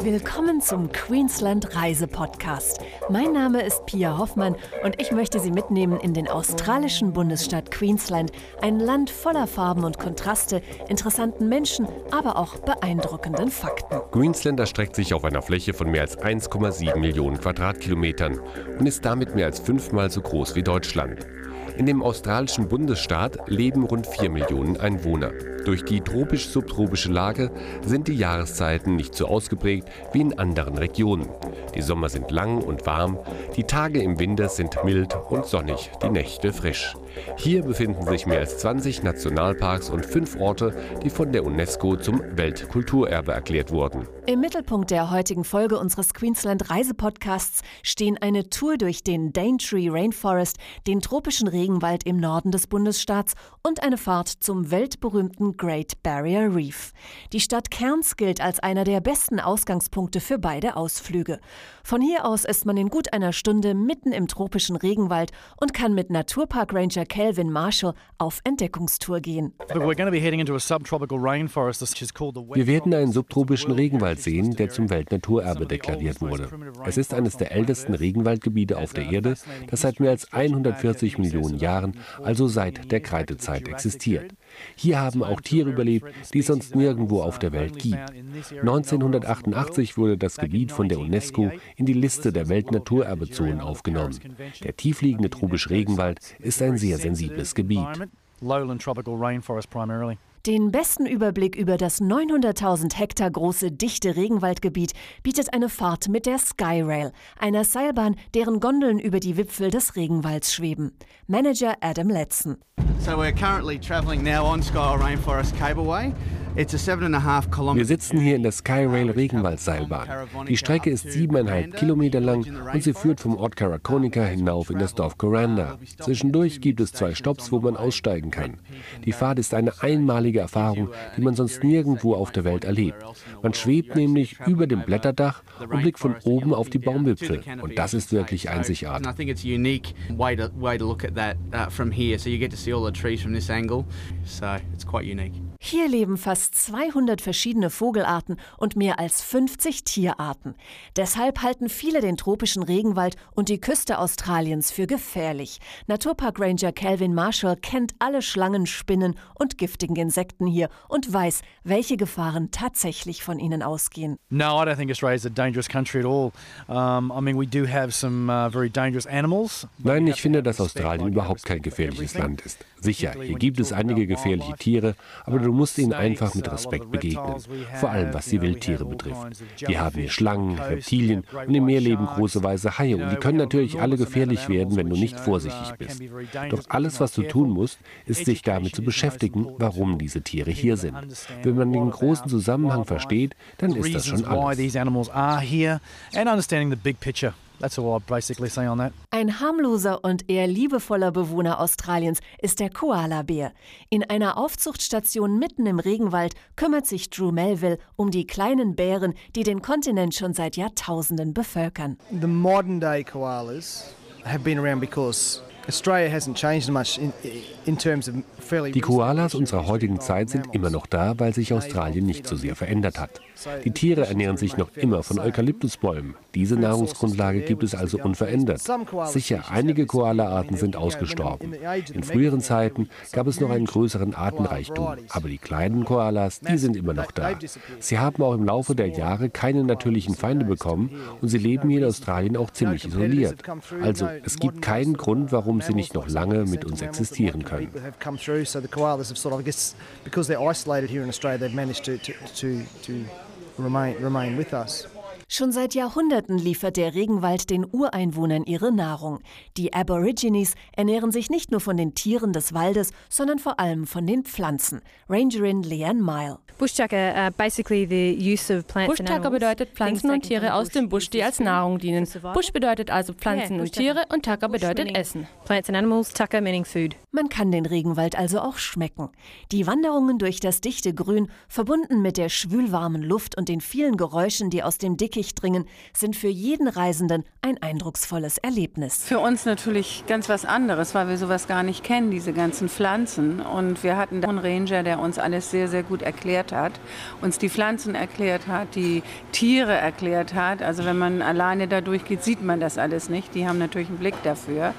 Willkommen zum Queensland Reise-Podcast. Mein Name ist Pia Hoffmann und ich möchte Sie mitnehmen in den australischen Bundesstaat Queensland. Ein Land voller Farben und Kontraste, interessanten Menschen, aber auch beeindruckenden Fakten. Queensland erstreckt sich auf einer Fläche von mehr als 1,7 Millionen Quadratkilometern und ist damit mehr als fünfmal so groß wie Deutschland. In dem australischen Bundesstaat leben rund 4 Millionen Einwohner. Durch die tropisch-subtropische Lage sind die Jahreszeiten nicht so ausgeprägt wie in anderen Regionen. Die Sommer sind lang und warm, die Tage im Winter sind mild und sonnig, die Nächte frisch. Hier befinden sich mehr als 20 Nationalparks und fünf Orte, die von der UNESCO zum Weltkulturerbe erklärt wurden. Im Mittelpunkt der heutigen Folge unseres Queensland Reisepodcasts stehen eine Tour durch den Daintree Rainforest, den tropischen Regenwald im Norden des Bundesstaats und eine Fahrt zum weltberühmten Great Barrier Reef. Die Stadt Cairns gilt als einer der besten Ausgangspunkte für beide Ausflüge. Von hier aus ist man in gut einer Stunde mitten im tropischen Regenwald und kann mit Naturpark Ranger Calvin Marshall auf Entdeckungstour gehen. Wir werden einen subtropischen Regenwald sehen, der zum Weltnaturerbe deklariert wurde. Es ist eines der ältesten Regenwaldgebiete auf der Erde, das seit mehr als 140 Millionen Jahren, also seit der Kreidezeit, existiert. Hier haben auch Tiere überlebt, die es sonst nirgendwo auf der Welt gibt. 1988 wurde das Gebiet von der UNESCO in die Liste der Weltnaturerbezonen aufgenommen. Der tiefliegende tropische Regenwald ist ein sehr sensibles Gebiet. Den besten Überblick über das 900.000 Hektar große dichte Regenwaldgebiet bietet eine Fahrt mit der Skyrail, einer Seilbahn, deren Gondeln über die Wipfel des Regenwalds schweben. Manager Adam Letzen. So we're currently traveling now on Sky Rainforest Cableway. Wir sitzen hier in der Skyrail Regenwaldseilbahn. Die Strecke ist siebeneinhalb Kilometer lang und sie führt vom Ort Karakonika hinauf in das Dorf Coranda. Zwischendurch gibt es zwei Stops, wo man aussteigen kann. Die Fahrt ist eine einmalige Erfahrung, die man sonst nirgendwo auf der Welt erlebt. Man schwebt nämlich über dem Blätterdach und blickt von oben auf die Baumwipfel. Und das ist wirklich einzigartig. Hier leben fast 200 verschiedene Vogelarten und mehr als 50 Tierarten. Deshalb halten viele den tropischen Regenwald und die Küste Australiens für gefährlich. Naturpark Ranger Calvin Marshall kennt alle Schlangen, Spinnen und giftigen Insekten hier und weiß, welche Gefahren tatsächlich von ihnen ausgehen. No, I don't think Australia is a dangerous country at all. Um, I mean, we do have some uh, very dangerous animals. Nein, ich finde, dass Australien überhaupt kein gefährliches Land ist. Sicher, hier gibt es einige gefährliche Tiere, aber du musst ihnen einfach mit Respekt begegnen, vor allem was die Wildtiere betrifft. Wir haben hier Schlangen, Reptilien und im Meer leben große weiße Haie und die können natürlich alle gefährlich werden, wenn du nicht vorsichtig bist. Doch alles, was du tun musst, ist sich damit zu beschäftigen, warum diese Tiere hier sind. Wenn man den großen Zusammenhang versteht, dann ist das schon alles. Ein harmloser und eher liebevoller Bewohner Australiens ist der Koalabär. In einer Aufzuchtstation mitten im Regenwald kümmert sich Drew Melville um die kleinen Bären, die den Kontinent schon seit Jahrtausenden bevölkern. The modern day koalas have been around because Australia hasn't changed much in, in terms of die Koalas unserer heutigen Zeit sind immer noch da, weil sich Australien nicht so sehr verändert hat. Die Tiere ernähren sich noch immer von Eukalyptusbäumen. Diese Nahrungsgrundlage gibt es also unverändert. Sicher, einige Koala-Arten sind ausgestorben. In früheren Zeiten gab es noch einen größeren Artenreichtum, aber die kleinen Koalas, die sind immer noch da. Sie haben auch im Laufe der Jahre keine natürlichen Feinde bekommen und sie leben hier in Australien auch ziemlich isoliert. Also es gibt keinen Grund, warum sie nicht noch lange mit uns existieren können because they're isolated here in Australia, they've managed to, to, to remain, remain with us. Schon seit Jahrhunderten liefert der Regenwald den Ureinwohnern ihre Nahrung. Die Aborigines ernähren sich nicht nur von den Tieren des Waldes, sondern vor allem von den Pflanzen. Rangerin Leanne Mile. Bushtucker bedeutet Pflanzen und Tiere aus dem Busch, die als Nahrung dienen. Bush bedeutet also Pflanzen und Tiere und Tucker bedeutet Essen. Plants and animals, Tucker meaning food. Man kann den Regenwald also auch schmecken. Die Wanderungen durch das dichte Grün, verbunden mit der schwülwarmen Luft und den vielen Geräuschen, die aus dem Dickicht Dickicht dringen, sind für jeden Reisenden ein eindrucksvolles Erlebnis. Für uns natürlich ganz was anderes, weil wir sowas gar nicht kennen, diese ganzen Pflanzen. Und wir hatten einen Ranger, der uns alles sehr, sehr gut erklärt hat, uns die Pflanzen erklärt hat, die Tiere erklärt hat. Also wenn man alleine da durchgeht, sieht man das alles nicht. Die haben natürlich einen Blick dafür.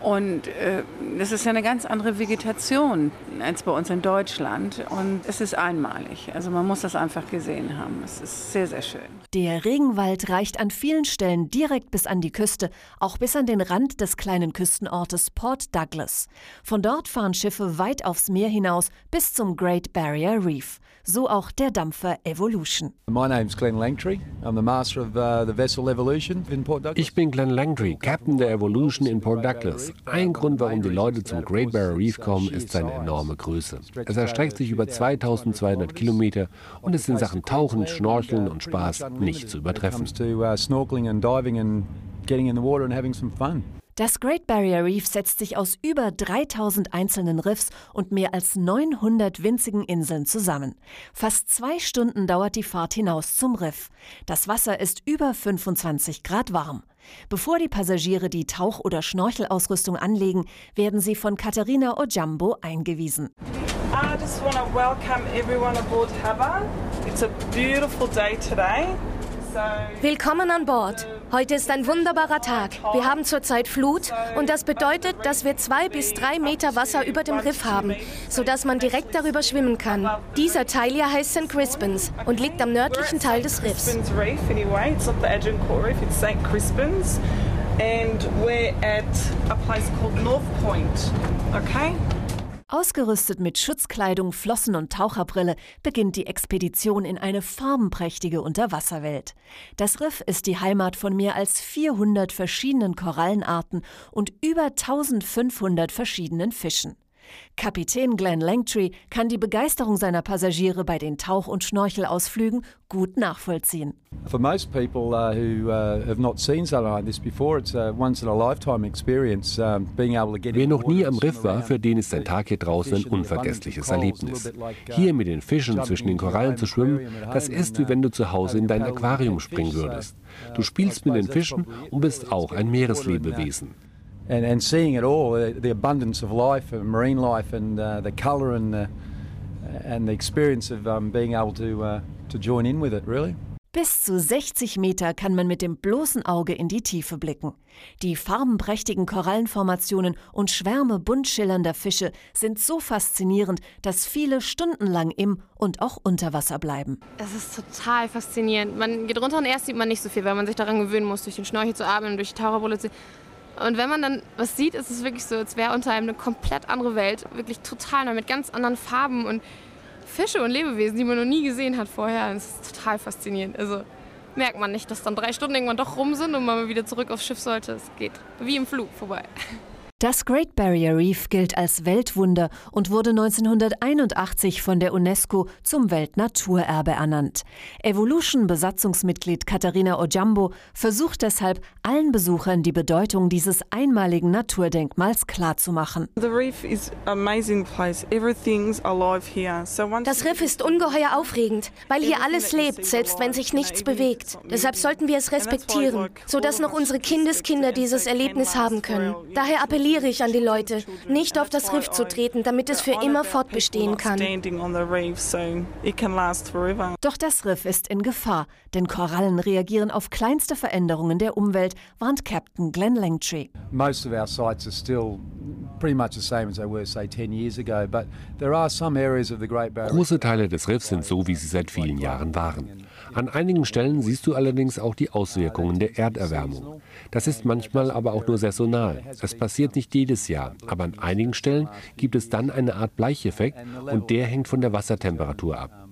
Und äh, das ist ja eine ganz andere Vegetation als bei uns in Deutschland. Und es ist einmalig. Also man muss das einfach gesehen haben. Es ist sehr, sehr schön. Der Regenwald reicht an vielen Stellen direkt bis an die Küste, auch bis an den Rand des kleinen Küstenortes Port Douglas. Von dort fahren Schiffe weit aufs Meer hinaus bis zum Great Barrier Reef. So auch der Dampfer Evolution. My name's Glenn Langtry. I'm the master of uh, the vessel Evolution in Port Douglas. Ich bin Glenn Langtry, Captain der Evolution in Port Douglas. Ein Grund, warum die Leute zum Great Barrier Reef kommen, ist seine enorme Größe. Es erstreckt sich über 2200 Kilometer und ist in Sachen Tauchen, Schnorcheln und Spaß nicht zu übertreffen. Das Great Barrier Reef setzt sich aus über 3000 einzelnen Riffs und mehr als 900 winzigen Inseln zusammen. Fast zwei Stunden dauert die Fahrt hinaus zum Riff. Das Wasser ist über 25 Grad warm. Bevor die Passagiere die Tauch- oder Schnorchelausrüstung anlegen, werden sie von Katharina Ojambo eingewiesen. I just want to welcome everyone aboard Haba. It's a beautiful day today. Willkommen an Bord. Heute ist ein wunderbarer Tag. Wir haben zurzeit Flut und das bedeutet, dass wir zwei bis drei Meter Wasser über dem Riff haben, sodass man direkt darüber schwimmen kann. Dieser Teil hier heißt St. Crispins und liegt am nördlichen Teil des Riffs. And we're at a place called North Point. Okay? Ausgerüstet mit Schutzkleidung, Flossen und Taucherbrille beginnt die Expedition in eine farbenprächtige Unterwasserwelt. Das Riff ist die Heimat von mehr als 400 verschiedenen Korallenarten und über 1500 verschiedenen Fischen. Kapitän Glenn Langtree kann die Begeisterung seiner Passagiere bei den Tauch- und Schnorchelausflügen gut nachvollziehen. For most people uh, who uh, have not seen something like this before, it's a once in a lifetime experience. Um, being able to get Wer noch nie am Riff war, für den ist ein Tag hier draußen ein unvergessliches Erlebnis. Hier mit den Fischen zwischen den Korallen zu schwimmen, das ist wie wenn du zu Hause in dein Aquarium springen würdest. Du spielst mit den Fischen und bist auch ein Meereslebewesen. And, and seeing it all, the, the abundance of life, uh, marine life, and uh, the colour and the, and the experience of um, being able to, uh, to join in with it, really. Bis zu 60 Meter kann man mit dem bloßen Auge in die Tiefe blicken. Die farbenprächtigen Korallenformationen und Schwärme bunt schillernder Fische sind so faszinierend, dass viele stundenlang im und auch unter Wasser bleiben. Es ist total faszinierend. Man geht runter und erst sieht man nicht so viel, weil man sich daran gewöhnen muss, durch den Schnorchel zu atmen und durch die Taucherbrille zu. Und wenn man dann was sieht, ist es wirklich so, als wäre unter einem eine komplett andere Welt. Wirklich total neu, mit ganz anderen Farben und Fische und Lebewesen, die man noch nie gesehen hat vorher. Das ist total faszinierend. Also merkt man nicht, dass dann drei Stunden irgendwann doch rum sind und man wieder zurück aufs Schiff sollte. Es geht wie im Flug vorbei. Das Great Barrier Reef gilt als Weltwunder und wurde 1981 von der UNESCO zum Weltnaturerbe ernannt. Evolution-Besatzungsmitglied Katharina Ojambo versucht deshalb, allen Besuchern die Bedeutung dieses einmaligen Naturdenkmals klarzumachen. Das Riff ist ungeheuer aufregend, weil hier alles lebt, selbst wenn sich nichts bewegt. Deshalb sollten wir es respektieren, sodass noch unsere Kindeskinder dieses Erlebnis haben können. Daher appelliere appelliere ich an die Leute, nicht auf das Riff zu treten, damit es für immer fortbestehen kann. Doch das Riff ist in Gefahr, denn Korallen reagieren auf kleinste Veränderungen der Umwelt, warnt Captain Glenn Langtree. Most of our sites are still pretty much the same as they were, say, 10 years ago, but there are some areas of the Great Barrier Große Teile des Riffs sind so, wie sie seit vielen Jahren waren. An einigen Stellen siehst du allerdings auch die Auswirkungen der Erderwärmung. Das ist manchmal aber auch nur saisonal. Es passiert nicht jedes Jahr, aber an einigen Stellen gibt es dann eine Art Bleicheffekt und der hängt von der Wassertemperatur ab.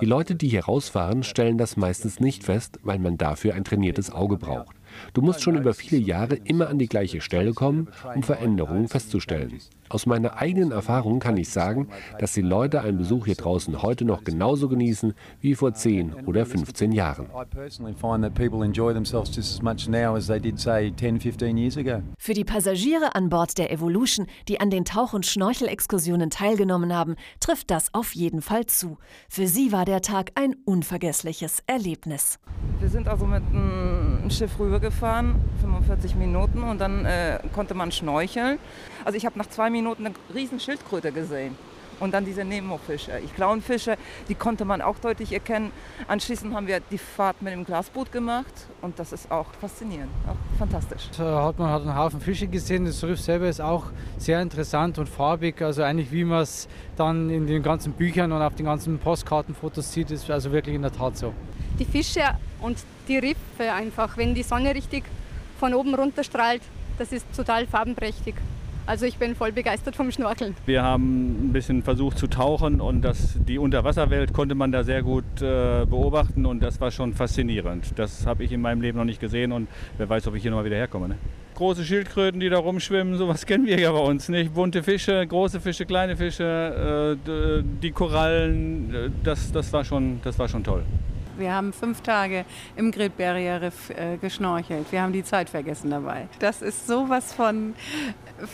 Die Leute, die hier rausfahren, stellen das meistens nicht fest, weil man dafür ein trainiertes Auge braucht. Du musst schon über viele Jahre immer an die gleiche Stelle kommen, um Veränderungen festzustellen. Aus meiner eigenen Erfahrung kann ich sagen, dass die Leute einen Besuch hier draußen heute noch genauso genießen wie vor 10 oder 15 Jahren. Für die Passagiere an Bord der Evolution, die an den Tauch- und Schnorchelexkursionen teilgenommen haben, trifft das auf jeden Fall zu. Für sie war der Tag ein unvergessliches Erlebnis. Wir sind also mit einem Schiff rübergefahren, 45 Minuten, und dann äh, konnte man schnorcheln. Also ich habe nach zwei Minuten eine riesen Schildkröte gesehen. Und dann diese Nemo-Fische. Die Clownfische, die konnte man auch deutlich erkennen. Anschließend haben wir die Fahrt mit dem Glasboot gemacht und das ist auch faszinierend, auch fantastisch. Da hat man hat einen Haufen Fische gesehen. Das Riff selber ist auch sehr interessant und farbig. Also eigentlich wie man es dann in den ganzen Büchern und auf den ganzen Postkartenfotos sieht, ist also wirklich in der Tat so. Die Fische und die Riffe einfach, wenn die Sonne richtig von oben runter strahlt, das ist total farbenprächtig. Also ich bin voll begeistert vom Schnorkeln. Wir haben ein bisschen versucht zu tauchen und das, die Unterwasserwelt konnte man da sehr gut äh, beobachten und das war schon faszinierend. Das habe ich in meinem Leben noch nicht gesehen und wer weiß, ob ich hier noch mal wieder herkomme. Ne? Große Schildkröten, die da rumschwimmen, sowas kennen wir ja bei uns nicht. Bunte Fische, große Fische, kleine Fische, äh, die Korallen, äh, das, das, war schon, das war schon toll. Wir haben fünf Tage im Great Barrier Riff äh, geschnorchelt. Wir haben die Zeit vergessen dabei. Das ist sowas von,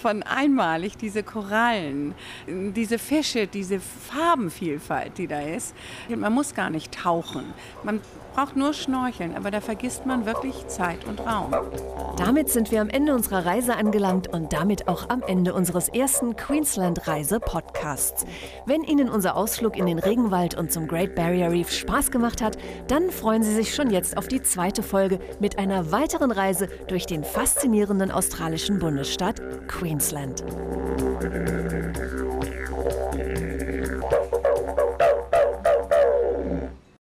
von einmalig, diese Korallen, diese Fische, diese Farbenvielfalt, die da ist. Man muss gar nicht tauchen. Man braucht nur schnorcheln, aber da vergisst man wirklich Zeit und Raum. Damit sind wir am Ende unserer Reise angelangt und damit auch am Ende unseres ersten Queensland-Reise-Podcasts. Wenn Ihnen unser Ausflug in den Regenwald und zum Great Barrier Reef Spaß gemacht hat, dann freuen Sie sich schon jetzt auf die zweite Folge mit einer weiteren Reise durch den faszinierenden australischen Bundesstaat Queensland.